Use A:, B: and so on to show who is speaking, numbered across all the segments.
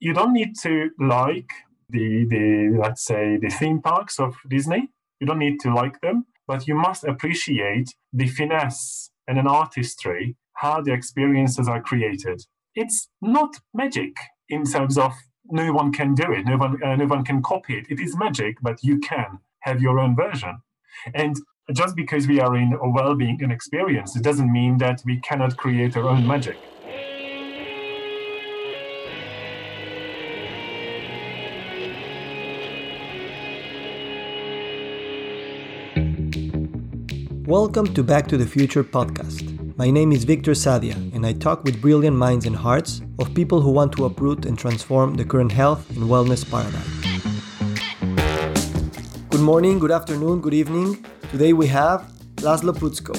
A: you don't need to like the the let's say the theme parks of Disney. You don't need to like them, but you must appreciate the finesse and an artistry how the experiences are created. It's not magic in terms of no one can do it, no one uh, no one can copy it. It is magic, but you can have your own version. And just because we are in a well-being and experience, it doesn't mean that we cannot create our own magic.
B: Welcome to Back to the Future podcast. My name is Victor Sadia, and I talk with brilliant minds and hearts of people who want to uproot and transform the current health and wellness paradigm. Good morning, good afternoon, good evening. Today we have Laszlo Puczkó.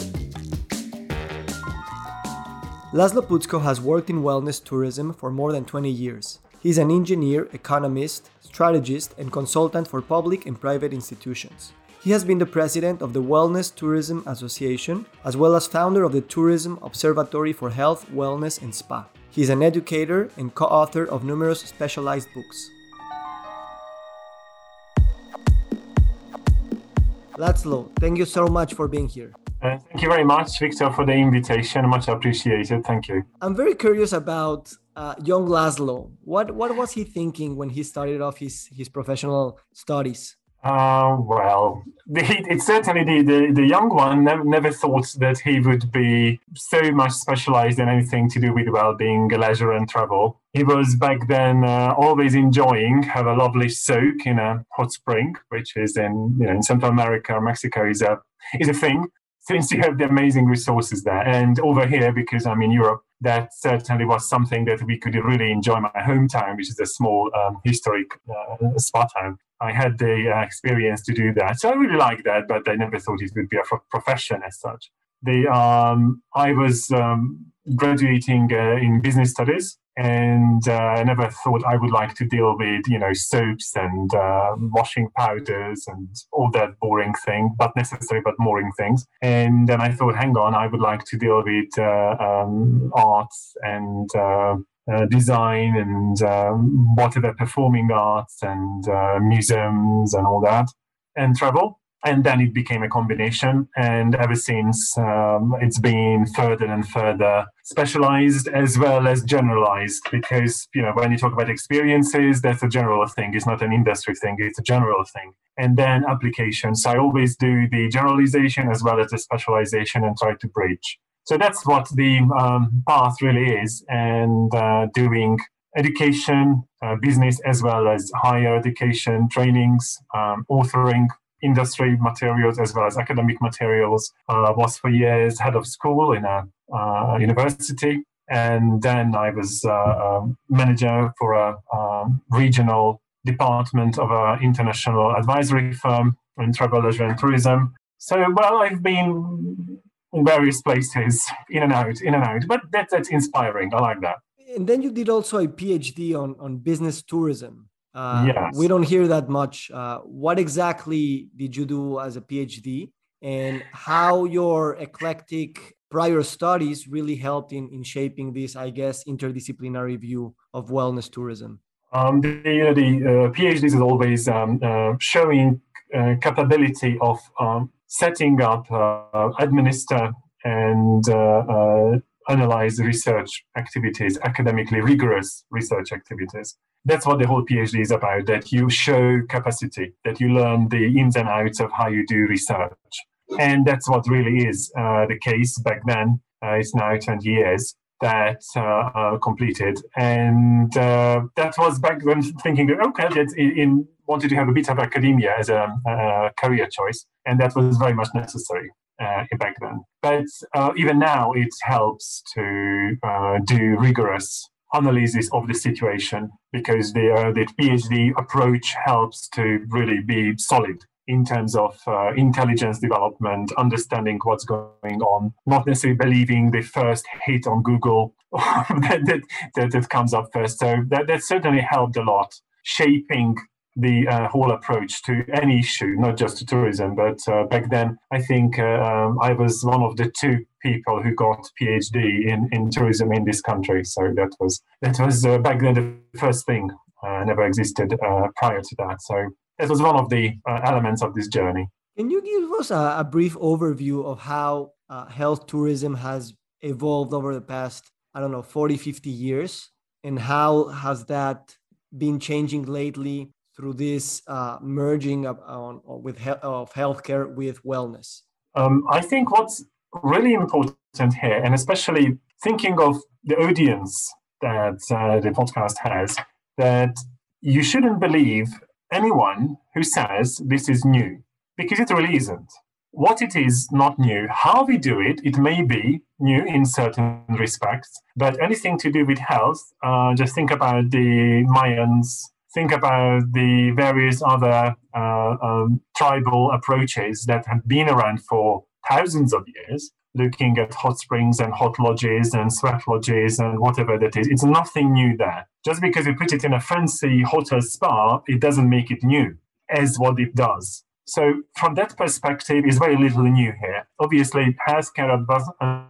B: Laszlo Puczkó has worked in wellness tourism for more than 20 years. He's an engineer, economist, strategist, and consultant for public and private institutions. He has been the president of the Wellness Tourism Association, as well as founder of the Tourism Observatory for Health, Wellness, and Spa. He is an educator and co author of numerous specialized books. Laszlo, thank you so much for being here.
A: Uh, thank you very much, Victor, for the invitation. Much appreciated. Thank you.
B: I'm very curious about uh, young Laszlo. What what was he thinking when he started off his his professional studies?
A: Uh, well, the, it's certainly the, the, the young one never, never thought that he would be so much specialized in anything to do with well-being, leisure, and travel. He was back then uh, always enjoying have a lovely soak in a hot spring, which is in you know in Central America, or Mexico is a is a thing since you have the amazing resources there. And over here, because I'm in Europe, that certainly was something that we could really enjoy. My hometown, which is a small um, historic uh, spa town, I had the uh, experience to do that. So I really like that, but I never thought it would be a profession as such. The, um, I was um, graduating uh, in business studies, and uh, I never thought I would like to deal with, you know, soaps and uh, washing powders and all that boring thing, but necessary but boring things. And then I thought, hang on, I would like to deal with uh, um, arts and uh, design and um, whatever performing arts and museums and all that, and travel. And then it became a combination, and ever since um, it's been further and further specialized as well as generalized. Because you know, when you talk about experiences, that's a general thing; it's not an industry thing; it's a general thing. And then applications. I always do the generalization as well as the specialization, and try to bridge so that's what the um, path really is, and uh, doing education, uh, business, as well as higher education trainings, um, authoring industry materials as well as academic materials. Uh, was for years head of school in a uh, university, and then I was uh, a manager for a um, regional department of an international advisory firm in travel, leisure, and tourism. So, well, I've been in various places, in and out, in and out. But that, that's inspiring. I like that.
B: And then you did also a PhD on, on business tourism.
A: Uh, yes.
B: We don't hear that much. Uh, what exactly did you do as a PhD? And how your eclectic prior studies really helped in, in shaping this, I guess, interdisciplinary view of wellness tourism?
A: Um, the the uh, PhDs is always um, uh, showing uh, capability of um, setting up, uh, administer, and uh, uh, analyze research activities, academically rigorous research activities. That's what the whole PhD is about, that you show capacity, that you learn the ins and outs of how you do research. And that's what really is uh, the case back then. Uh, it's now 20 years that uh, completed. And that was back then thinking, okay, that's in, in wanted to have a bit of academia as a, a career choice, and that was very much necessary uh, back then. But uh, even now, it helps to uh, do rigorous analysis of the situation because the, uh, the PhD approach helps to really be solid in terms of uh, intelligence development, understanding what's going on, not necessarily believing the first hit on Google that, that, that, that, comes up first. So that, that certainly helped a lot shaping the uh, whole approach to any issue, not just to tourism. But uh, back then, I think uh, um, I was one of the two people who got PhD in, in tourism in this country. So that was that was uh, back then the first thing. Uh, never existed uh, prior to that. So that was one of the elements of this journey.
B: Can you give us a, a brief overview of how health tourism has evolved over the past, I don't know, 40, 50 years? And how has that been changing lately through this uh, merging of, on, with he- of healthcare with wellness?
A: Um, I think what's really important here, and especially thinking of the audience that uh, the podcast has, that you shouldn't believe anyone who says this is new, because it really isn't. What it is not new. How we do it, it may be new in certain respects, but anything to do with health, uh, just think about the Mayans think about the various other uh, um, tribal approaches that have been around for thousands of years, looking at hot springs and hot lodges and sweat lodges and whatever that is. It's nothing new there. Just because you put it in a fancy hotel spa, it doesn't make it new, as what it does. So, from that perspective, is very little new here. Obviously, healthcare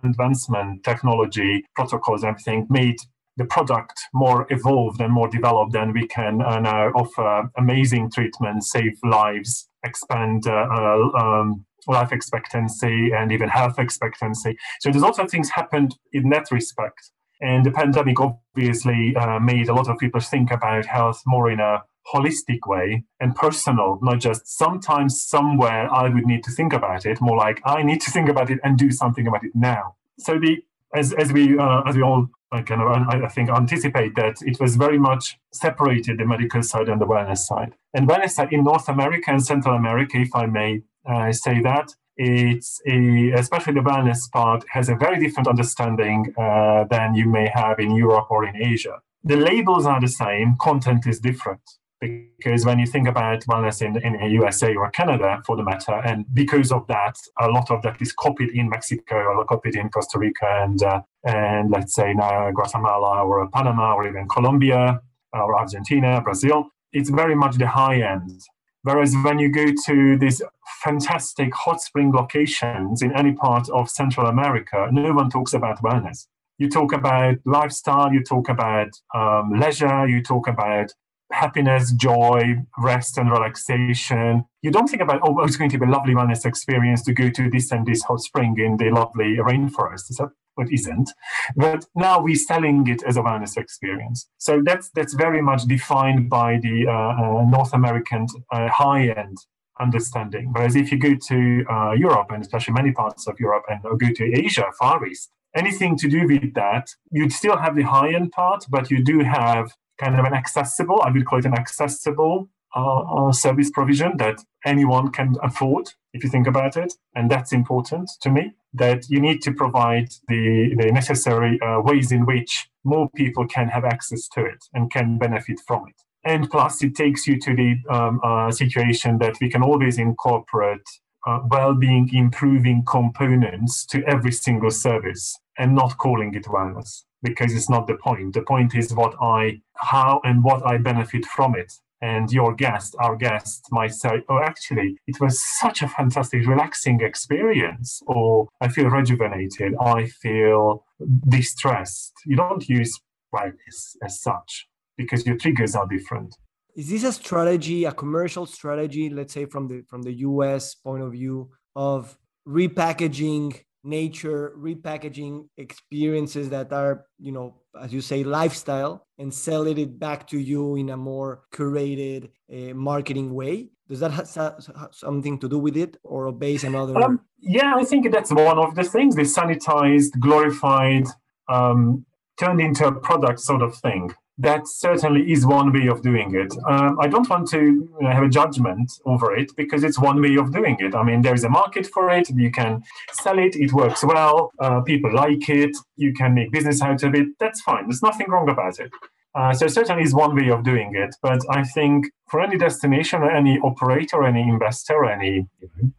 A: advancement, technology, protocols, everything made the product more evolved and more developed, then we can uh, now offer amazing treatments, save lives, expand uh, uh, um, life expectancy and even health expectancy. So there's lots of things happened in that respect. And the pandemic obviously uh, made a lot of people think about health more in a holistic way and personal, not just sometimes somewhere I would need to think about it, more like I need to think about it and do something about it now. So the as, as we uh, as we all I kind of, I think, anticipate that it was very much separated the medical side and the wellness side. And wellness side in North America and Central America, if I may uh, say that, it's a, especially the wellness part has a very different understanding uh, than you may have in Europe or in Asia. The labels are the same, content is different because when you think about wellness in, in USA or Canada for the matter, and because of that, a lot of that is copied in Mexico or copied in Costa Rica and uh, and let's say now Guatemala or Panama or even Colombia or Argentina, Brazil. It's very much the high end. Whereas when you go to these fantastic hot spring locations in any part of Central America, no one talks about wellness. You talk about lifestyle, you talk about um, leisure, you talk about happiness, joy, rest, and relaxation. You don't think about, oh, it's going to be a lovely wellness experience to go to this and this hot spring in the lovely rainforest. So it isn't. But now we're selling it as a wellness experience. So that's that's very much defined by the uh, uh, North American uh, high end understanding. Whereas if you go to uh, Europe, and especially many parts of Europe, and go to Asia, Far East, anything to do with that, you'd still have the high end part, but you do have kind of an accessible, I would call it an accessible uh, uh, service provision that anyone can afford, if you think about it. And that's important to me, that you need to provide the, the necessary uh, ways in which more people can have access to it and can benefit from it. And plus, it takes you to the um, uh, situation that we can always incorporate uh, well-being improving components to every single service and not calling it wellness because it's not the point. The point is what I, how and what I benefit from it. And your guest, our guest, might say, "Oh, actually, it was such a fantastic, relaxing experience," or "I feel rejuvenated. I feel distressed." You don't use wellness as such because your triggers are different.
B: Is this a strategy, a commercial strategy, let's say from the from the US point of view, of repackaging nature repackaging experiences that are you know as you say lifestyle and selling it back to you in a more curated uh, marketing way. Does that have something to do with it or base another um,
A: yeah i think that's one of the things. The sanitized glorified um, turned into a product sort of thing that certainly is one way of doing it. Um, I don't want to have a judgment over it because it's one way of doing it. I mean, there is a market for it. You can sell it. It works well. Uh, people like it. You can make business out of it. That's fine. There's nothing wrong about it. Uh, so certainly is one way of doing it. But I think for any destination or any operator, any investor, any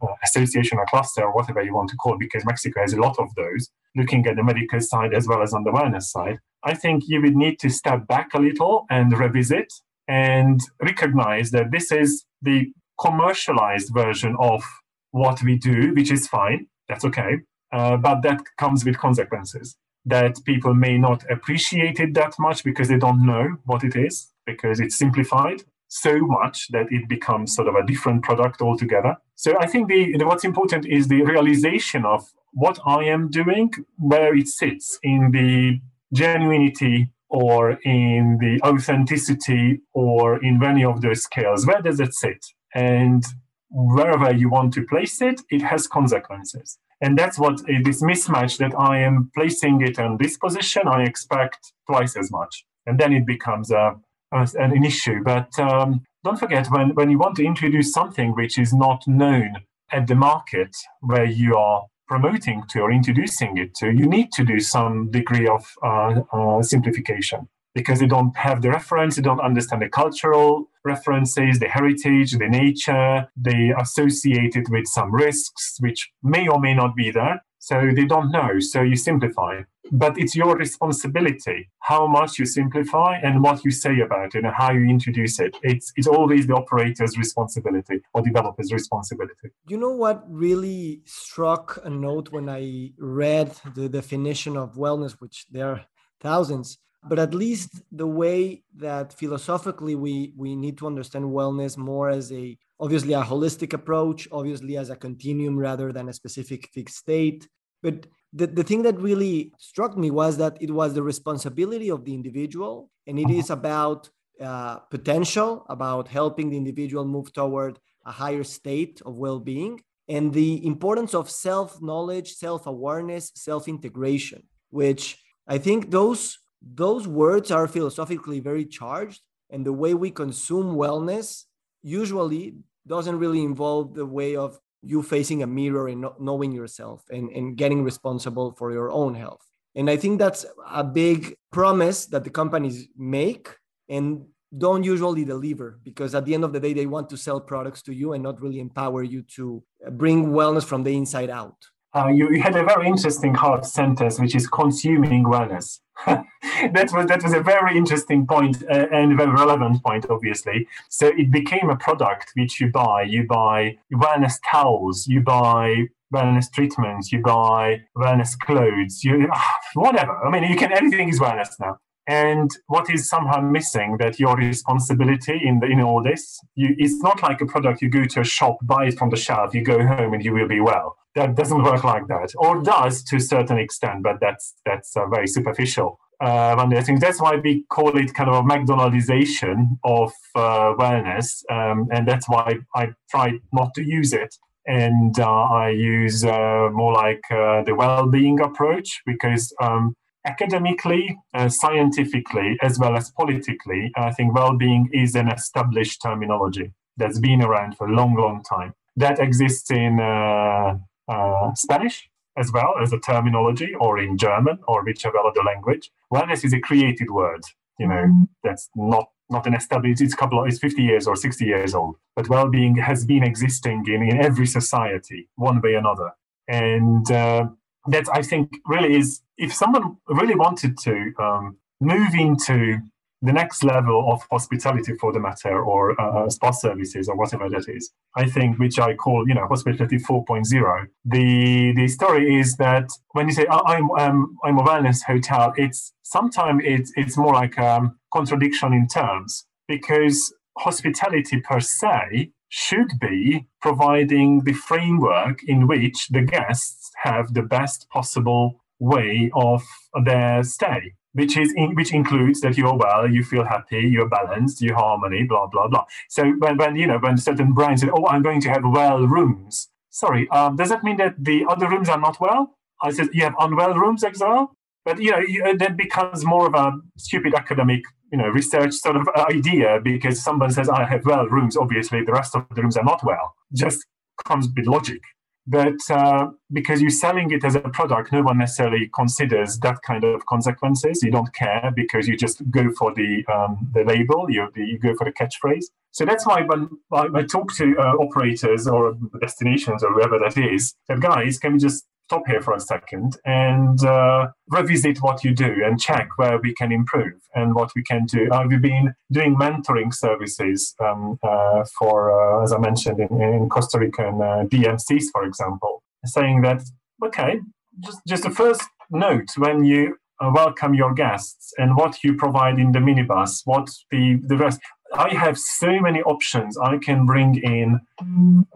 A: uh, association or cluster or whatever you want to call it, because Mexico has a lot of those, looking at the medical side as well as on the wellness side, I think you would need to step back a little and revisit and recognize that this is the commercialized version of what we do, which is fine. That's okay. Uh, but that comes with consequences that people may not appreciate it that much because they don't know what it is, because it's simplified so much that it becomes sort of a different product altogether. So I think the, the, what's important is the realization of what I am doing, where it sits in the genuinity or in the authenticity or in any of those scales. Where does it sit? And wherever you want to place it, it has consequences. And that's what this mismatch that I am placing it in this position, I expect twice as much. And then it becomes a, a an issue. But um, don't forget, when, when you want to introduce something which is not known at the market where you are promoting to or introducing it to, you need to do some degree of uh, uh, simplification because they don't have the reference, they don't understand the cultural references, the heritage, the nature, they associate it with some risks which may or may not be there. So they don't know. So you simplify. But it's your responsibility how much you simplify and what you say about it and how you introduce it. It's, it's always the operator's responsibility or developer's responsibility.
B: You know what really struck a note when I read the definition of wellness, which there are thousands, but at least the way that philosophically we we need to understand wellness more as a obviously a holistic approach obviously as a continuum rather than a specific fixed state. But the, the thing that really struck me was that it was the responsibility of the individual and it is about uh, potential about helping the individual move toward a higher state of well-being and the importance of self-knowledge self-awareness self-integration which i think those those words are philosophically very charged and the way we consume wellness usually doesn't really involve the way of you facing a mirror and knowing yourself and, and getting responsible for your own health. And i think that's a big promise that the companies make and don't usually deliver because at the end of the day they want to sell products to you and not really empower you to bring wellness from the inside out
A: uh, you, you, had a very interesting hard sentence, which is consuming wellness. that was that was a very interesting point, uh, and a very relevant point, obviously. So it became a product which you buy. You buy wellness towels. You buy wellness treatments. You buy wellness clothes. You whatever. I mean, you can everything is wellness now. And what is somehow missing that your responsibility in the, in all this, you, it's not like a product you go to a shop, buy it from the shelf, you go home and you will be well. That doesn't work like that, or does to a certain extent, but that's that's uh, very superficial. Uh, and I think that's why we call it kind of a McDonaldization of uh, wellness, um, and that's why I try not to use it and uh, I use uh, more like uh, the well-being approach because um, academically, scientifically, as well as politically, I think well-being is an established terminology that's been around for a long, long time. That exists in uh, uh, Spanish as well as a terminology, or in German, or whichever other language. Wellness is a created word. You know, mm-hmm. that's not not an established. It's couple of, it's 50 years or 60 years old. But well-being has been existing in, in every society, one way or another. And uh, that I think really is if someone really wanted to um, move into the next level of hospitality for the matter or uh, uh, spa services or whatever that is. I think which i call you know hospitality 4.0 the the story is that when you say i'm um, i'm a wellness hotel it's sometimes it's it's more like a contradiction in terms because hospitality per se should be providing the framework in which the guests have the best possible way of their stay which is in, which includes that you're well, you feel happy, you're balanced, you harmony, blah blah blah. So when, when you know when certain brands say, "Oh, I'm going to have well rooms," sorry, um, does that mean that the other rooms are not well? I said you have unwell rooms as well, but you know you, that becomes more of a stupid academic you know research sort of idea because someone says I have well rooms, obviously the rest of the rooms are not well. Just comes with logic but uh, because you're selling it as a product, no one necessarily considers that kind of consequences. You don't care because you just go for the um, the label, you, you go for the catchphrase. So that's why when I, talk to uh, operators or destinations or whoever that is, that guys, can we just stop here for a second and uh, revisit what you do and check where we can improve and what we can do. I've been doing mentoring services um, uh, for, uh, as I mentioned, in, in Costa Rica and uh, DMCs, for example, saying that, okay, just, just the first note when you uh, welcome your guests and what you provide in the minibus, what the, the rest. I have so many options. I can bring in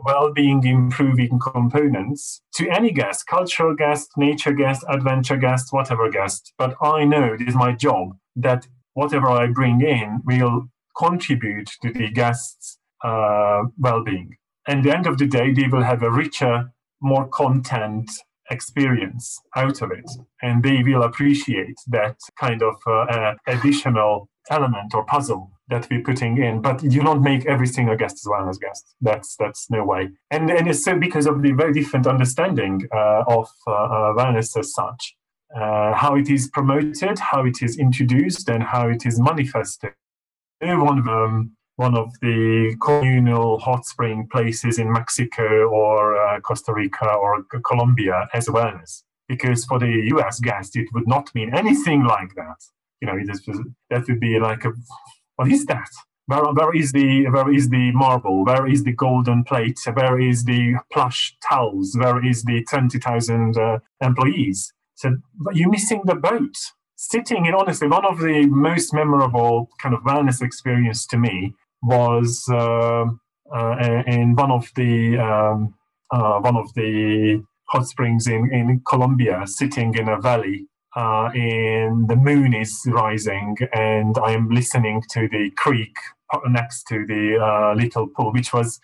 A: well-being improving components to any guest, cultural guest, nature guest, adventure guest, whatever guest. But I know it is my job that whatever I bring in will contribute to the guest's uh, well-being. And at the end of the day, they will have a richer, more content experience out of it, and they will appreciate that kind of uh, uh, additional element or puzzle that we're putting in, but you don't make every single guest as well as guest. That's that's no way. And and it's so because of the very different understanding uh, of uh, uh, wellness as such, uh, how it is promoted, how it is introduced, and how it is manifested. One of um, one of the communal hot spring places in Mexico or uh, Costa Rica or Colombia as wellness, because for the U.S. guest it would not mean anything like that. You know, it is, that would be like a what is that? Where, where is the where is the marble? Where is the golden plate? Where is the plush towels? Where is the twenty thousand uh, employees? So you're missing the boat. Sitting in honestly, one of the most memorable kind of wellness experience to me was uh, uh, in one of the um, uh, one of the hot springs in, in Colombia, sitting in a valley uh, and the moon is rising, and I am listening to the creek next to the uh, little pool, which was,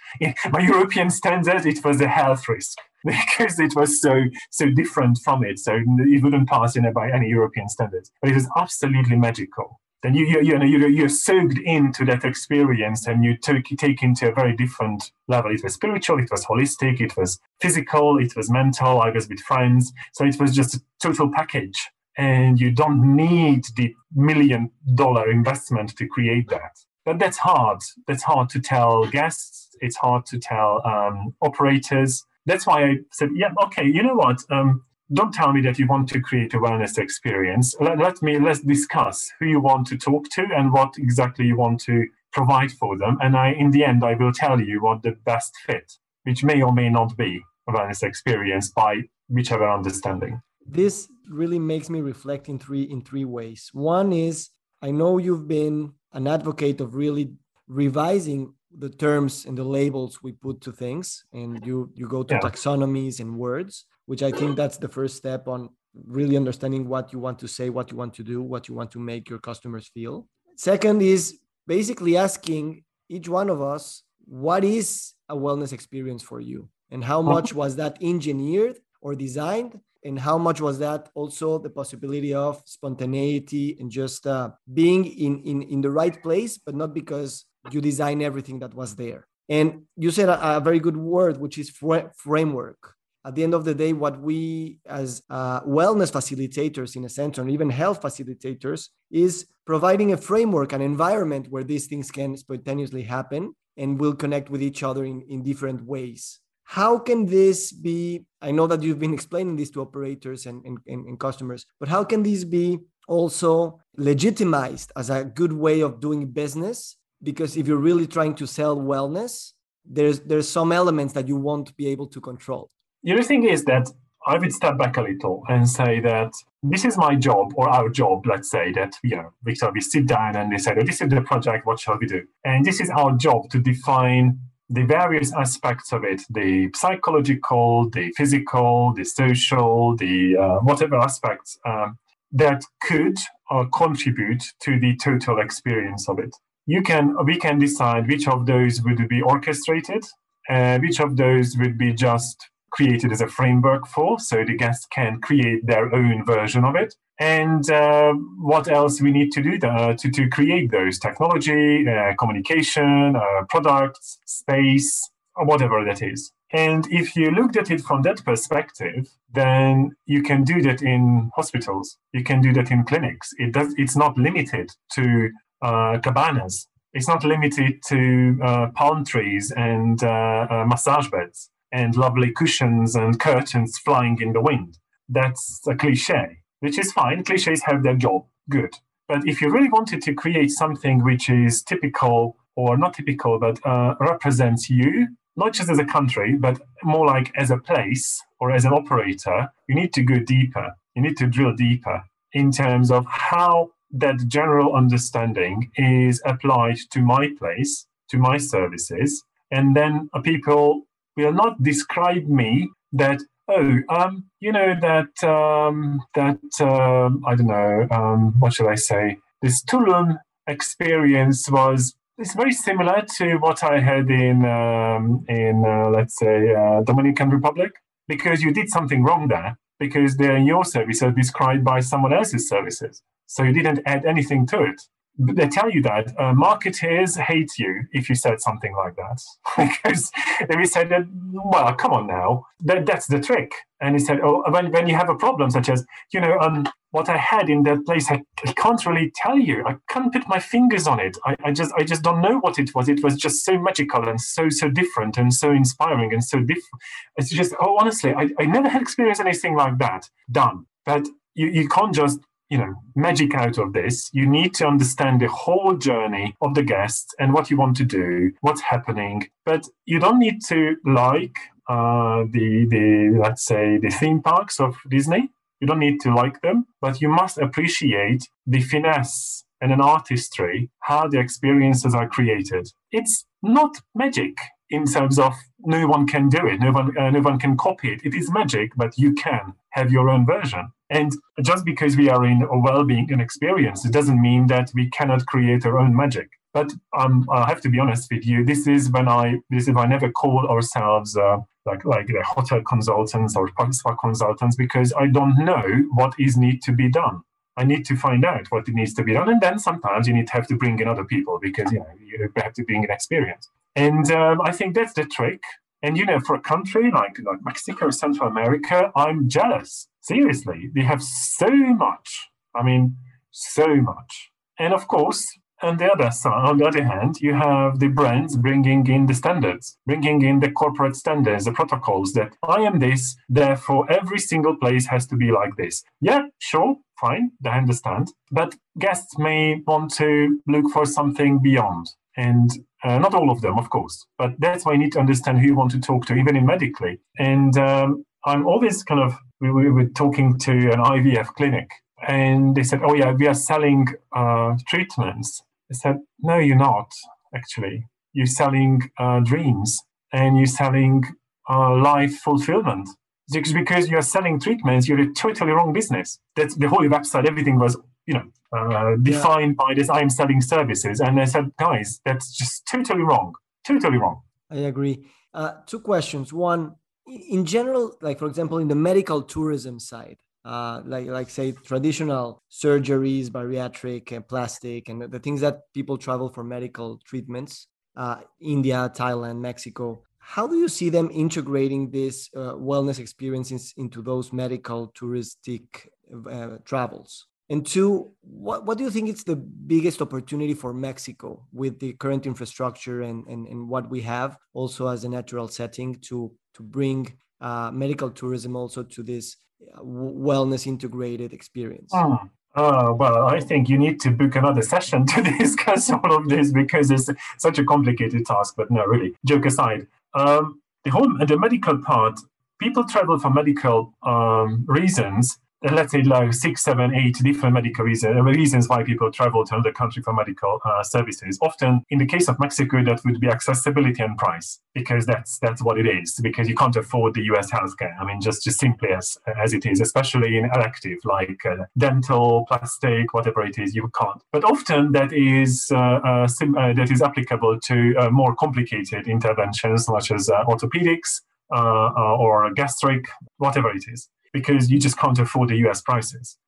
A: by European standards, it was a health risk because it was so so different from it. So it wouldn't pass in by any European standards, but it was absolutely magical. Then you you, you know you're, you're soaked into that experience, and you take take into a very different level. It was spiritual, it was holistic, it was physical, it was mental. I was with friends, so it was just a total package and you don't need the million dollar investment to create that. But that's hard. That's hard to tell guests. It's hard to tell um, operators. That's why I said, yeah, okay, you know what? Um, don't tell me that you want to create a wellness experience. Let, let me let's discuss who you want to talk to and what exactly you want to provide for them. And I, in the end, I will tell you what the best fit, which may or may not be a wellness experience by whichever understanding
B: this really makes me reflect in three in three ways. One is i know you've been an advocate of really revising the terms and the labels we put to things and you you go to yeah. taxonomies and words which i think that's the first step on really understanding what you want to say what you want to do what you want to make your customers feel. Second is basically asking each one of us what is a wellness experience for you? And how uh-huh. much was that engineered or designed and how much was that also the possibility of spontaneity and just uh, being in, in in the right place but not because you design everything that was there. And you said a, a very good word which is fr- framework. At the end of the day what we as uh, wellness facilitators in a center and even health facilitators is providing a framework an environment where these things can spontaneously happen and will connect with each other in, in different ways how can this be i know that you've been explaining this to operators and, and, and, customers but how can this be also legitimized as a good way of doing business because if you're really trying to sell wellness there's there's some elements that you won't be able to control
A: the other thing is that I would step back a little and say that this is my job or our job, let's say that, you know, we sit down and they say, oh, this is the project, what shall we do? And this is our job to define the various aspects of it the psychological the physical the social the uh, whatever aspects um, that could uh, contribute to the total experience of it. You can we can decide which of those would be orchestrated and which of those would be just created as a framework for so the guests can create their own version of it and uh, what else we need to do to, to, to create those technology, uh, communication, uh, products, space, whatever that is. And if you looked at it from that perspective, then you can do that in hospitals. You can do that in clinics. It does. It's not limited to uh, cabanas. It's not limited to uh, palm trees and uh, massage beds and lovely cushions and curtains flying in the wind. That's a cliche, which is fine. Cliches have their job. Good. But if you really wanted to create something which is typical or not typical, but uh, represents you, not just as a country, but more like as a place or as an operator, you need to go deeper. You need to drill deeper in terms of how that general understanding is applied to my place, to my services, and then people will not describe me that oh um you know that um that um i don't know um what should i say? This tulum experience was it's very similar to what i had in um in uh, let's say uh, dominican republic because you did something wrong there because they're your services described by someone else's services. So you didn't add anything to it they tell you that uh, marketers hate you if you said something like that. Because they said that well come on now that, that's the trick. And he said oh when, when you have a problem such as you know um, what i had in that place I, I, can't really tell you. I can't put my fingers on it. I, I just i just don't know what it was. It was just so magical and so so different and so inspiring and so different it's just oh honestly I, I never had experienced anything like that done. But you, you can't just you know magic out of this. You need to understand the whole journey of the guests and what you want to do what's happening. But you don't need to like uh, the the let's say the theme parks of disney. You don't need to like them but you must appreciate the finesse and an artistry how the experiences are created. It's not magic in terms of no one can do it no one uh, no one can copy it it is magic but you can have your own version and just because we are in a well-being and experience, it doesn't mean that we cannot create our own magic. But um, I have to be honest with you. This is when I this is I never call ourselves uh, like like the hotel consultants or spa consultants because I don't know what is need to be done. I need to find out what it needs to be done, and then sometimes you need to have to bring in other people because you know you have to bring in experience. And um, I think that's the trick. And you know, for a country like like Mexico, or Central America, I'm jealous seriously, they have so much. I mean, so much. And of course, on the other on the other hand, you have the brands bringing in the standards, bringing in the corporate standards, the protocols that I am this, therefore every single place has to be like this. Yeah, sure, fine, I understand. But guests may want to look for something beyond. And uh, not all of them, of course, but that's why you need to understand who you want to talk to, even in medically. And um, I'm always kind of we, we were talking to an IVF clinic and they said, Oh, yeah, we are selling uh, treatments. I said, No, you're not, actually. You're selling uh, dreams and you're selling uh, life fulfillment. Just because you're selling treatments, you're a totally wrong business. That's the whole website, everything was, you know, uh, defined yeah. by this I'm selling services. And I said, Guys, that's just totally wrong. Totally wrong.
B: I agree. Uh, two questions. One, in general, like for example, in the medical tourism side, uh, like like say traditional surgeries, bariatric and plastic, and the things that people travel for medical treatments, uh, India, Thailand, Mexico. How do you see them integrating these uh, wellness experiences into those medical touristic uh, travels? And two, what, what do you think is the biggest opportunity for Mexico with the current infrastructure and, and, and what we have also as a natural setting to, to bring uh, medical tourism also to this wellness integrated experience?
A: Oh. Oh, well, I think you need to book another session to discuss all of this because it's such a complicated task. But no, really, joke aside, um, the whole the medical part, people travel for medical um, reasons let's say like six, seven, eight different medical reasons, uh, reasons why people travel to another country for medical uh, services. Often, in the case of Mexico, that would be accessibility and price, because that's that's what it is. Because you can't afford the U.S. healthcare. I mean, just just simply as as it is, especially in elective like uh, dental, plastic, whatever it is, you can't. But often that is uh, uh sim- uh, that is applicable to more complicated interventions, such as orthopedics. or gastric, whatever it is because you just can't afford the US prices,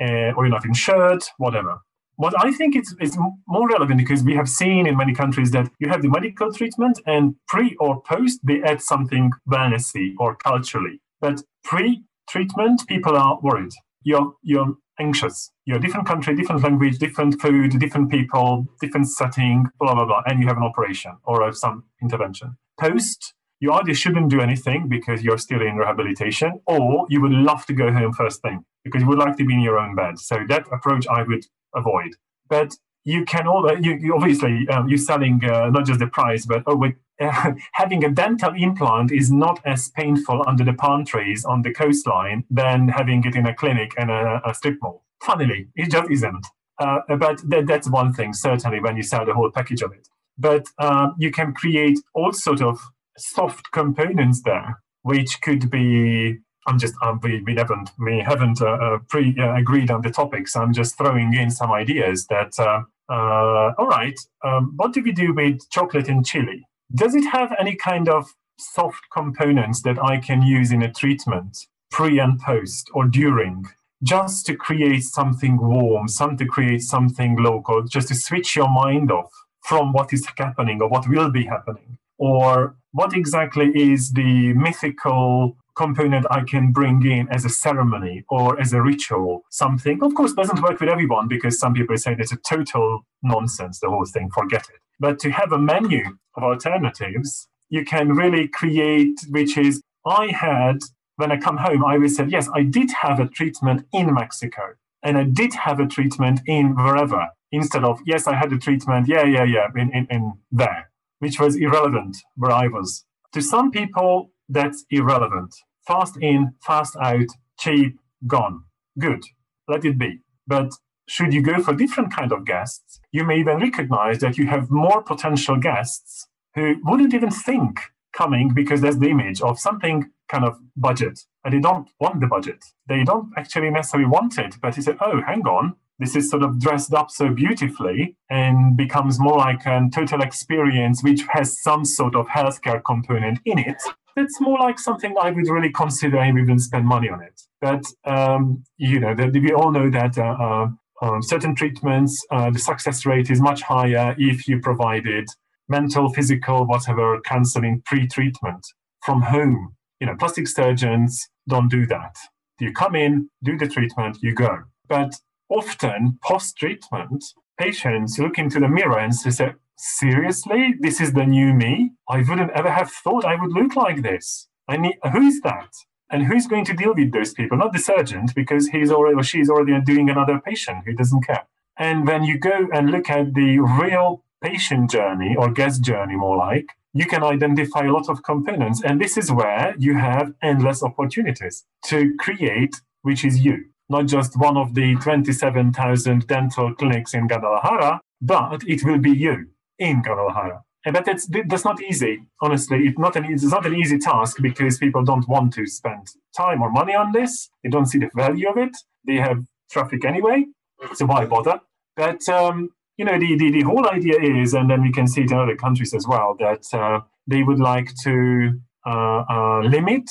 A: uh, or you're not insured, whatever. What I think is, is more relevant because we have seen in many countries that you have the medical treatment and pre or post, they add something wellnessy or culturally. But pre treatment, people are worried. You're, you're anxious. You're a different country, different language, different food, different people, different setting, blah, blah, blah. And you have an operation or some intervention. Post, you either shouldn't do anything because you're still in rehabilitation, or you would love to go home first thing because you would like to be in your own bed. So that approach I would avoid. But you can all you, you obviously um, you're selling uh, not just the price, but oh, with, uh, having a dental implant is not as painful under the palm trees on the coastline than having it in a clinic and a, a strip mall. Funnily, it just isn't. Uh, but that, that's one thing certainly when you sell the whole package of it. But um, you can create all sort of soft components there, which could be. I'm just um, we, we haven't we haven't uh, uh pre uh, agreed on the topics. I'm just throwing in some ideas that. Uh, uh, all right, um, what do we do with chocolate and chili? Does it have any kind of soft components that I can use in a treatment, pre and post or during? just to create something warm, some to create something local, just to switch your mind off from what is happening or what will be happening or what exactly is the mythical component I can bring in as a ceremony or as a ritual, something. Of course, doesn't work with everyone because some people say it's a total nonsense, the whole thing, forget it. But to have a menu of alternatives, you can really create, which is, I had, when I come home, I always said, yes, I did have a treatment in Mexico and I did have a treatment in wherever, instead of, yes, I had a treatment, yeah, yeah, yeah, in, in, in there which was irrelevant where I was. To some people, that's irrelevant. Fast in, fast out, cheap, gone. Good, let it be. But should you go for different kind of guests, you may even recognize that you have more potential guests who wouldn't even think coming because there's the image of something kind of budget and they don't want the budget. They don't actually necessarily want it, but you say, oh, hang on, this is sort of dressed up so beautifully and becomes more like a total experience which has some sort of healthcare component in it it's more like something I would really consider and even spend money on it. But um, you know, the, we all know that uh, uh, um, certain treatments, uh, the success rate is much higher if you provided mental, physical, whatever counseling pre-treatment from home. You know, plastic surgeons don't do that. You come in, do the treatment, you go. But often post treatment, patients look into the mirror and say, Seriously, this is the new me? I wouldn't ever have thought I would look like this. I need, who is that? And who's going to deal with those people? Not the surgeon, because he's already or she's already doing another patient who doesn't care. And when you go and look at the real patient journey or guest journey, more like, you can identify a lot of components. And this is where you have endless opportunities to create, which is you not just one of the 27,000 dental clinics in Guadalajara, but it will be you in Guadalajara. But that's, that's not easy, honestly. It's not, an, it's not an easy task because people don't want to spend time or money on this. They don't see the value of it. They have traffic anyway, so why bother? But um, you know, the, the, the whole idea is, and then we can see it in other countries as well, that uh, they would like to uh, uh, limit,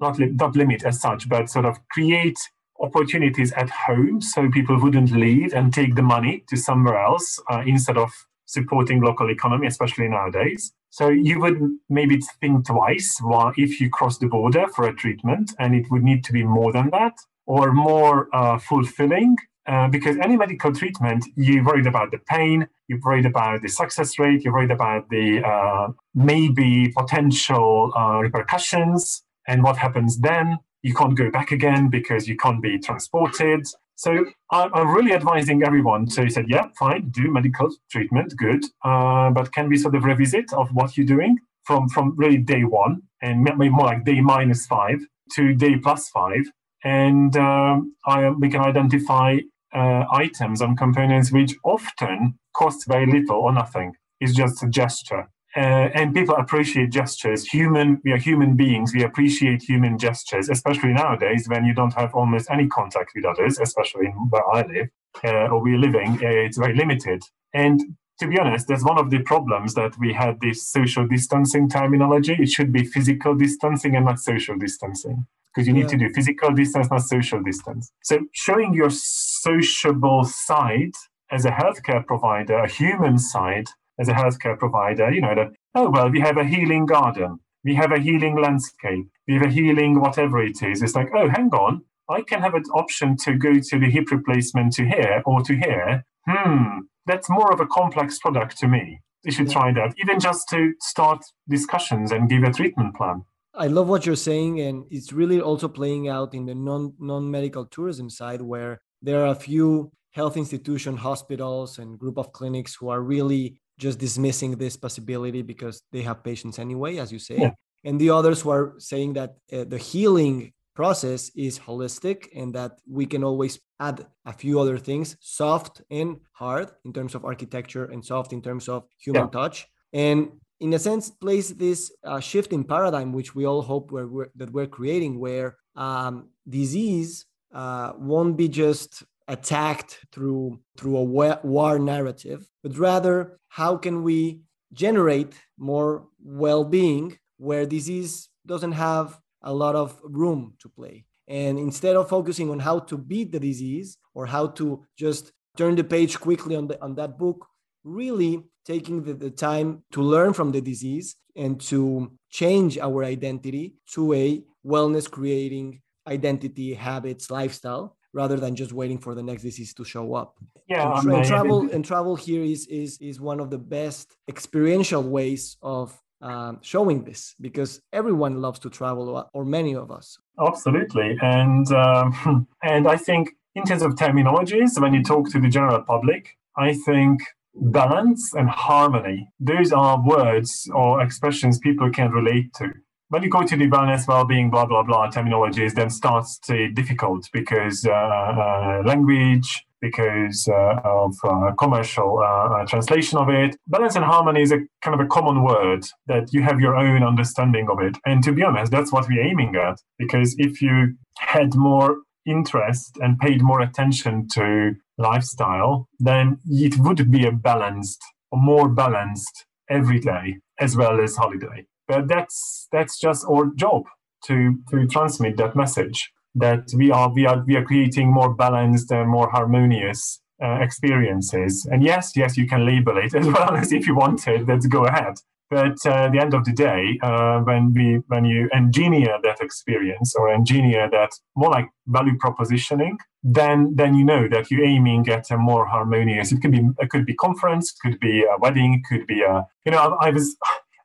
A: not, li- not limit as such, but sort of create opportunities at home so people wouldn't leave and take the money to somewhere else uh, instead of supporting local economy, especially nowadays. So you would maybe think twice while if you cross the border for a treatment, and it would need to be more than that or more uh, fulfilling. Uh, because any medical treatment, you're worried about the pain, you're worried about the success rate, you're worried about the uh, maybe potential uh, repercussions and what happens then you can't go back again because you can't be transported. So I'm really advising everyone to say, yeah, fine, do medical treatment, good, uh, but can we sort of revisit of what you're doing from from really day one and maybe more like day minus five to day plus five, and um, I, we can identify uh, items and components which often cost very little or nothing. It's just a gesture uh, and people appreciate gestures. Human, we are human beings. We appreciate human gestures, especially nowadays when you don't have almost any contact with others, especially where I live uh, or we're living. Uh, it's very limited. And to be honest, that's one of the problems that we had this social distancing terminology. It should be physical distancing and not social distancing because you need yeah. to do physical distance, not social distance. So showing your sociable side as a healthcare provider, a human side, as a healthcare provider, you know, that, oh, well, we have a healing garden, we have a healing landscape, we have a healing whatever it is. It's like, oh, hang on, I can have an option to go to the hip replacement to here or to here. Hmm, that's more of a complex product to me. they should try that, even just to start discussions and give a treatment plan.
B: I love what you're saying, and it's really also playing out in the non non medical tourism side, where there are a few health institution, hospitals, and group of clinics who are really just dismissing this possibility because they have patients anyway, as you say, yeah. and the others who are saying that uh, the healing process is holistic and that we can always add a few other things, soft and hard in terms of architecture, and soft in terms of human yeah. touch, and in a sense place this uh, shift in paradigm which we all hope we're, we're, that we're creating where um, disease uh, won't be just attacked through through a war narrative but rather how can we generate more well-being where disease doesn't have a lot of room to play? And instead of focusing on how to beat the disease or how to just turn the page quickly on, the, on that book really taking the, the time to learn from the disease and to change our identity to a wellness creating identity, habits, lifestyle rather than just waiting for the next disease to show up.
A: Yeah,
B: and, tra- and travel and travel here is is is one of the best experiential ways of um, showing this because everyone loves to travel, or many of us.
A: Absolutely, and um, and I think in terms of terminologies, when you talk to the general public, I think balance and harmony. Those are words or expressions people can relate to. When you go to the wellness, well-being, blah blah blah terminologies, then starts to difficult because uh, uh, language, because uh, of uh, commercial uh, uh, translation of it. Balance and harmony is a kind of a common word that you have your own understanding of it. And to be honest, that's what we're aiming at. Because if you had more interest and paid more attention to lifestyle, then it would be a balanced or more balanced every day as well as holiday. But that's that's just our job to to transmit that message that we are we are we are creating more balanced and more harmonious uh, experiences. And yes, yes, you can label it as well as if you want wanted. Let's go ahead. But uh, at the end of the day, uh, when we when you engineer that experience or engineer that more like value propositioning, then then you know that you're aiming at a more harmonious. It could be it could be conference, could be a wedding, could be a you know I, I was.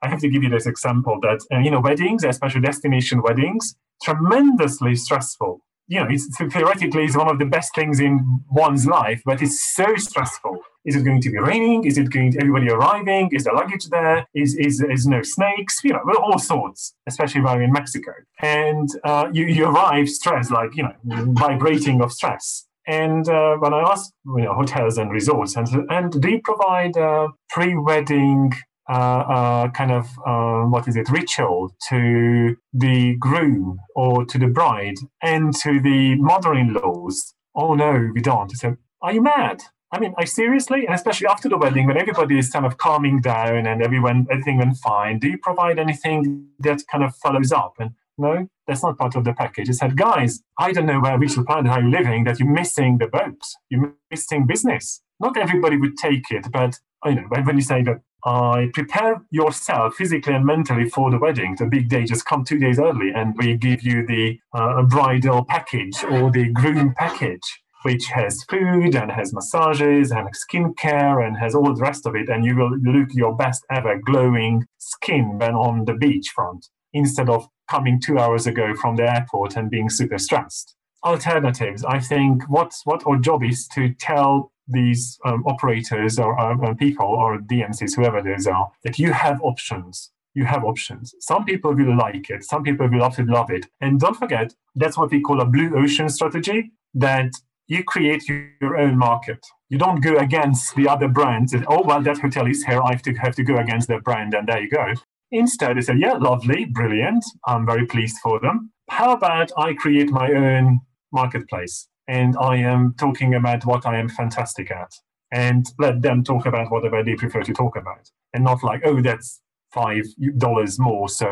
A: I have to give you this example that uh, you know weddings, especially destination weddings, tremendously stressful you know, it's, theoretically, it's one of the best things in one's life, but it's so stressful. Is it going to be raining? Is it going to everybody arriving? Is the luggage there? Is is is no snakes? You know, all sorts, especially while in Mexico. And uh, you you arrive stressed, like you know, vibrating of stress. And uh, when I asked you know hotels and resorts, and and do you provide uh, pre-wedding uh, kind of uh, what is it ritual to the groom or to the bride and to the mother-in-laws. Oh no, we don't. So, are you mad? I mean, I seriously, and especially after the wedding, when everybody is kind of calming down and everyone everything went fine, do you provide anything that kind of follows up? And no, that's not part of the package. It said, guys, I don't know where we should plan how you're living, that you're missing the boat, you're missing business. Not everybody would take it, but you know, when you say that I prepare yourself physically and mentally for the wedding. The big day, just come two days early and we give you the uh, bridal package or the groom package, which has food and has massages and skincare and has all the rest of it. And you will look your best ever glowing skin when on the beachfront instead of coming two hours ago from the airport and being super stressed. Alternatives. I think what, what our job is to tell these um, operators or uh, people or DMCs, whoever those are, that you have options. You have options. Some people will like it. Some people will absolutely love it. And don't forget, that's what we call a blue ocean strategy. That you create your own market. You don't go against the other brands. And, oh well, that hotel is here. I have to have to go against their brand, and there you go. Instead, they say, yeah, lovely, brilliant. I'm very pleased for them. How about I create my own marketplace? And I am talking about what I am fantastic at, and let them talk about whatever they prefer to talk about, and not like, oh, that's five dollars more, so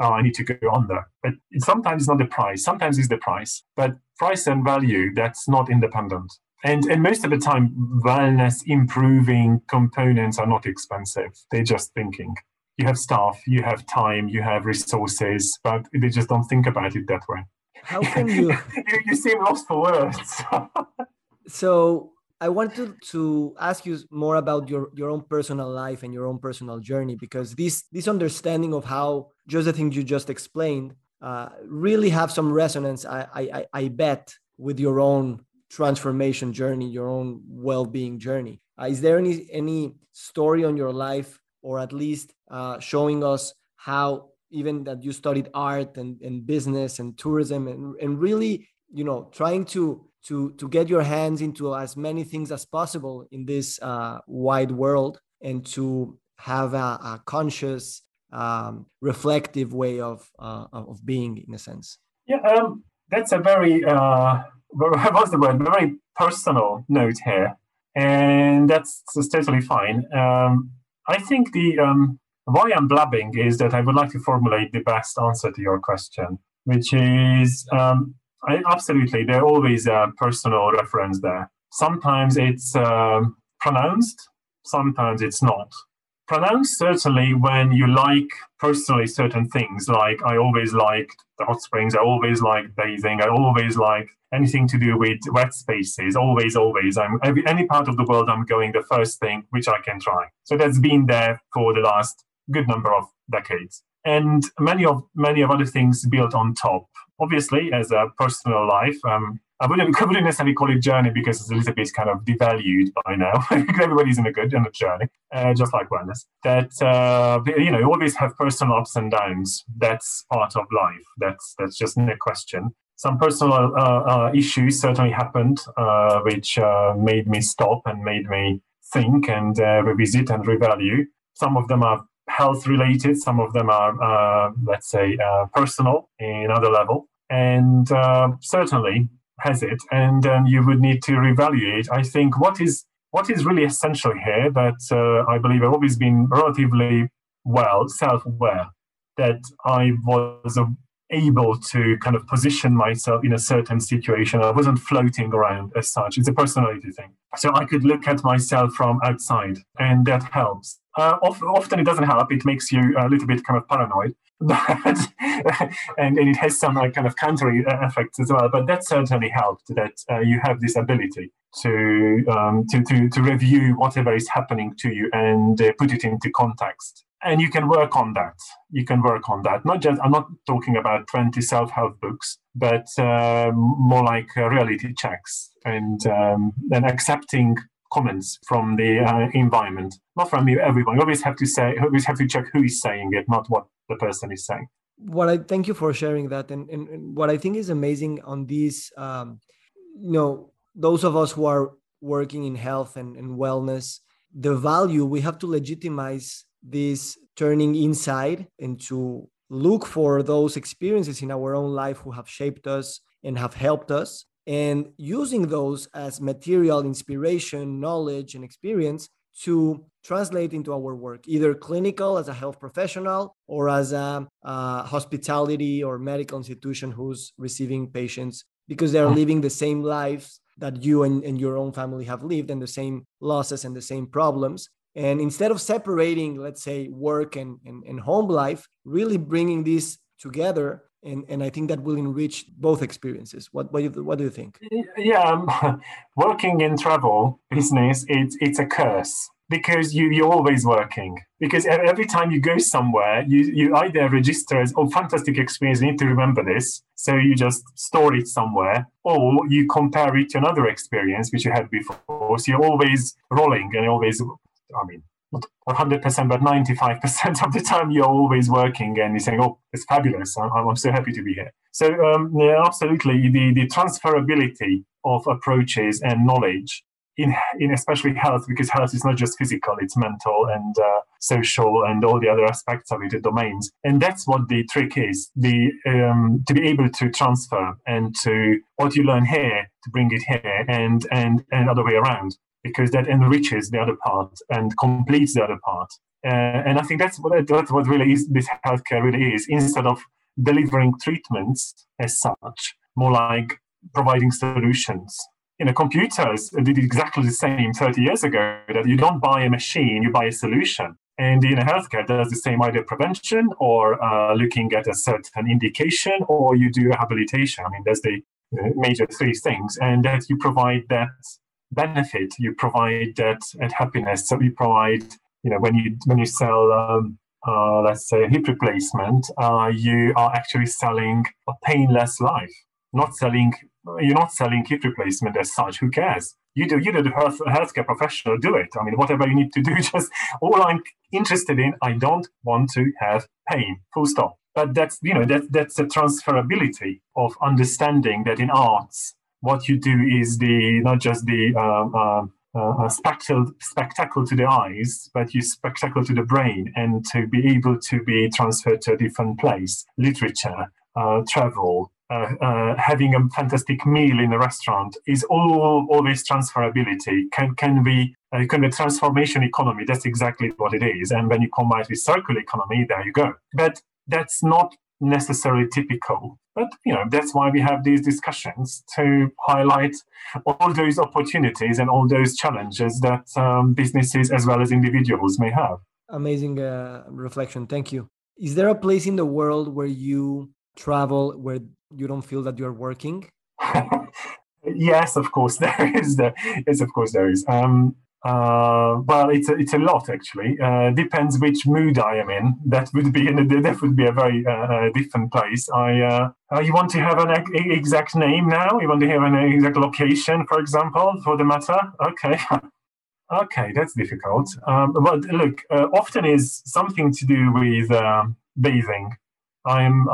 A: oh, I need to go under. But sometimes it's not the price. Sometimes it's the price, but price and value that's not independent. And and most of the time, wellness improving components are not expensive. They're just thinking. You have staff, you have time, you have resources, but they just don't think about it that way.
B: How can you?
A: you, you seem lost for words.
B: so I wanted to ask you more about your, your own personal life and your own personal journey because this this understanding of how just the things you just explained uh, really have some resonance. I, I I bet with your own transformation journey, your own well-being journey. Uh, is there any any story on your life, or at least uh, showing us how even that you studied art and, and business and tourism and, and really you know trying to to to get your hands into as many things as possible in this uh, wide world and to have a, a conscious um, reflective way of uh, of being in a sense.
A: Yeah um, that's a very uh, what's the word? Very personal note here. And that's, that's totally fine. Um, i think the um, why I'm blabbing is that I would like to formulate the best answer to your question, which is um, I, absolutely, there always a personal reference there. Sometimes it's um, pronounced, sometimes it's not. Pronounced certainly when you like personally certain things, like I always liked the hot springs, I always liked bathing, I always like anything to do with wet spaces. Always, always. I'm any part of the world I'm going the first thing which I can try. So that's been there for the last good number of decades. And many of many of other things built on top. Obviously, as a personal life, um, I wouldn't, I wouldn't necessarily call it journey because it's a little bit kind of devalued by now. Everybody's in a good in a journey, uh, just like wellness. That uh, you know, you always have personal ups and downs. That's part of life. That's that's just no question. Some personal uh, uh issues certainly happened, uh, which uh, made me stop and made me think and revisit and revalue. Some of them are health related. Some of them are, uh, let's say, uh, personal in other level, and uh, certainly has it. And then you would need to reevaluate. I think what is what is really essential here that uh, I believe I've always been relatively well self-aware that I was able to kind of position myself in a certain situation. I wasn't floating around as such. It's a personality thing. So I could look at myself from outside, and that helps. Uh, often it doesn't help. It makes you a little bit kind of paranoid, but, and, and it has some like, kind of counter uh, effects as well. But that certainly helped that uh, you have this ability to, um, to, to, to review whatever is happening to you and uh, put it into context and you can work on that you can work on that not just i'm not talking about 20 self-help books but uh, more like uh, reality checks and um, and accepting comments from the uh, environment. Not from you everyone you always have to say always have to check who is saying it not what the person is saying.
B: What i thank you for sharing that. And, and, and what i think is amazing on these um, you know those of us who are working in health and, and wellness the value we have to legitimize this turning inside and to look for those experiences in our own life who have shaped us and have helped us and using those as material inspiration knowledge and experience to translate into our work either clinical as a health professional or as a, a hospitality or medical institution who's receiving patients because they're hmm. living the same lives that you and, and your own family have lived and the same losses and the same problems. And instead of separating, let's say, work and, and, and home life, really bringing these together and, and I think that will enrich both experiences. What what do you, what do you think?
A: Yeah, um, working in travel business it's it's a curse because you you're always working because every time you go somewhere you you either register as oh fantastic experience you need to remember this so you just store it somewhere or you compare it to another experience which you had before so you're always rolling and always I mean, not 100%, but 95% of the time you're always working and you're saying, oh, it's fabulous. I'm, I'm so happy to be here. So, um, yeah, absolutely, the, the transferability of approaches and knowledge in, in especially health, because health is not just physical, it's mental and uh, social and all the other aspects of it, the domains. And that's what the trick is, the um, to be able to transfer and to what you learn here, to bring it here and, and, and other way around because that enriches the other part and completes the other part. Uh, and I think that's what that's what really is this healthcare really is. Instead of delivering treatments as such, more like providing solutions. You know, computers did exactly the same 30 years ago. That you don't buy a machine, you buy a solution. And in healthcare, does the same either prevention or uh, looking at a certain indication, or you do rehabilitation. I mean, there's the major three things, and that you provide that benefit. You provide that and happiness. So you provide, you know, when you when you sell, um, uh, let's say, a hip replacement, uh, you are actually selling a painless life. Not selling. You're not selling hip replacement as such. Who cares? You do. You do the health, healthcare professional. Do it. I mean, whatever you need to do. Just all I'm interested in. I don't want to have pain. Full stop. But that's you know that that's the transferability of understanding that in arts what you do is the not just the um, um, uh, uh, spectacle, spectacle to the eyes, but you spectacle to the brain, and to be able to be transferred to a different place, literature, uh, travel, uh, uh, having a fantastic meal in a restaurant is all always transferability. Can can be uh, can be transformation economy. That's exactly what it is. And when you combine it with circular economy, there you go. But that's not necessarily typical. But you know that's why we have these discussions to highlight all those opportunities and all those challenges that um, businesses as well as individuals may have.
B: Amazing uh, reflection. Thank you. Is there a place in the world where you travel where you don't feel that you're working?
A: yes, of course there is. There is, of course there is. Um, uh, well, it's a, it's a lot actually. Uh, depends which mood I am in. That would be a, that would be a very uh, uh different place. I uh, uh, you want to have an exact name now? You want to have an exact location, for example, for the matter? Okay. okay, that's difficult. Um, but look, often is something to do with bathing. I'm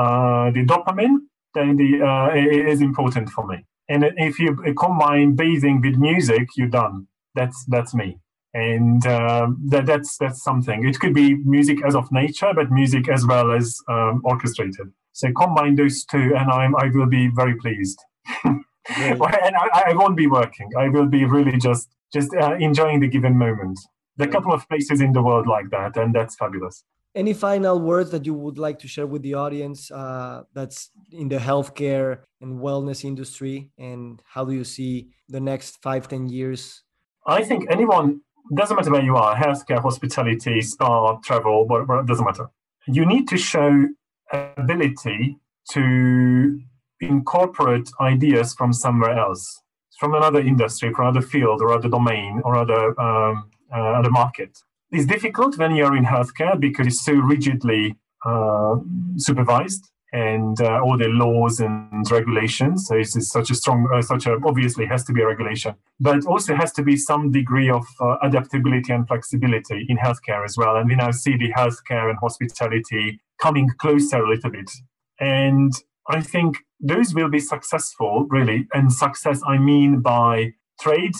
A: the dopamine. Then the is important for me. And if you combine bathing with music, you're done that's that's me. And uh, that, that's that's something. It could be music as of nature but music as well as um, orchestrated. So combine those two and i'm i will be very pleased. And I, I, won't be working. I will be really just just uh, enjoying the given moment. There are a couple of places in the world like that and that's fabulous.
B: Any final words that you would like to share with the audience uh, that's in the healthcare and wellness industry? And how do you see the next five ten years
A: I think anyone, doesn't matter where you are, healthcare, hospitality, spa, travel, whatever, doesn't matter. You need to show ability to incorporate ideas from somewhere else, from another industry, from another field or other domain or other, um, uh, other market. It's difficult when you're in healthcare because it's so rigidly uh, supervised and uh, all the laws and regulations. So it's, such a strong, uh, such a obviously has to be a regulation, but also has to be some degree of uh, adaptability and flexibility in healthcare as well. And we now see the healthcare and hospitality coming closer a little bit. And I think those will be successful, really. And success, I mean by trade,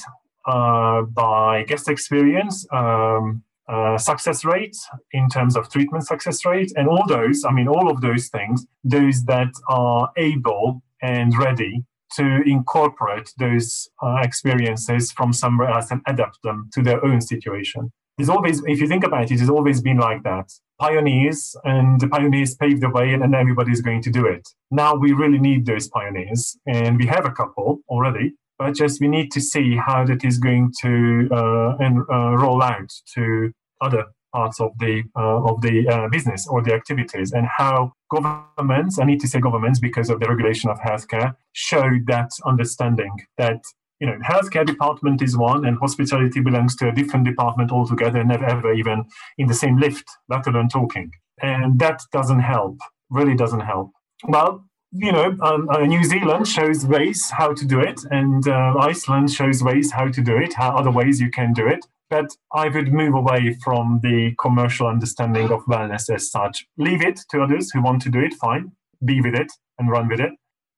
A: uh, by guest experience, um, uh, success rate in terms of treatment success rate. And all those i mean all of those things those that are able and ready to incorporate those uh, experiences from somewhere else and adapt them to their own situation. There's always if you think about it it's always been like that. Pioneers and the pioneers paved the way and, and everybody's going to do it. Now we really need those pioneers. And we have a couple already but just we need to see how that is going to uh, and, uh, roll out to other parts of the uh, of the uh, business or the activities, and how governments, I need to say governments because of the regulation of healthcare, show that understanding that you know healthcare department is one, and hospitality belongs to a different department altogether, never ever even in the same lift, let alone talking, and that doesn't help. Really doesn't help. Well, you know, um, uh, New Zealand shows ways how to do it, and uh, Iceland shows ways how to do it, how other ways you can do it. But I would move away from the commercial understanding of wellness as such. Leave it to others who want to do it, fine. Be with it and run with it.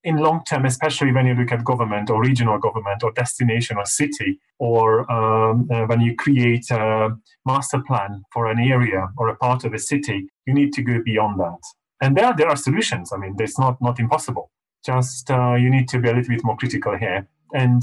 A: In long term, especially when you look at government or regional government or destination or city, or um, uh, when you create a master plan for an area or a part of a city, you need to go beyond that and there there are solutions. I mean, it's not not impossible. Just uh, you need to be a little bit more critical here. And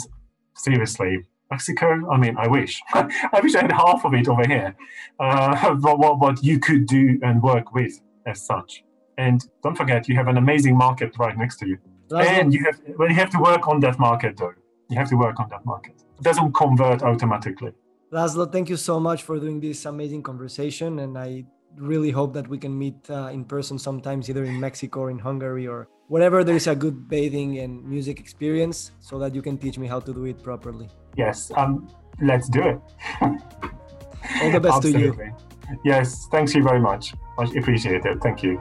A: seriously, Mexico. I mean, I wish I wish I had half of it over here. Uh, what, what what you could do and work with as such. And don't forget, you have an amazing market right next to you. That's and you have well, you have to work on that market though. You have to work on that market. It doesn't convert automatically.
B: Laszlo, thank you so much for doing this amazing conversation, and I really hope that we can meet uh, in person sometimes, either in Mexico or in Hungary or wherever there is a good bathing and music experience, so that you can teach me how to do it properly.
A: Yes, um, let's do it.
B: All the best to you.
A: Yes, thanks you very much. Much appreciated. Thank you.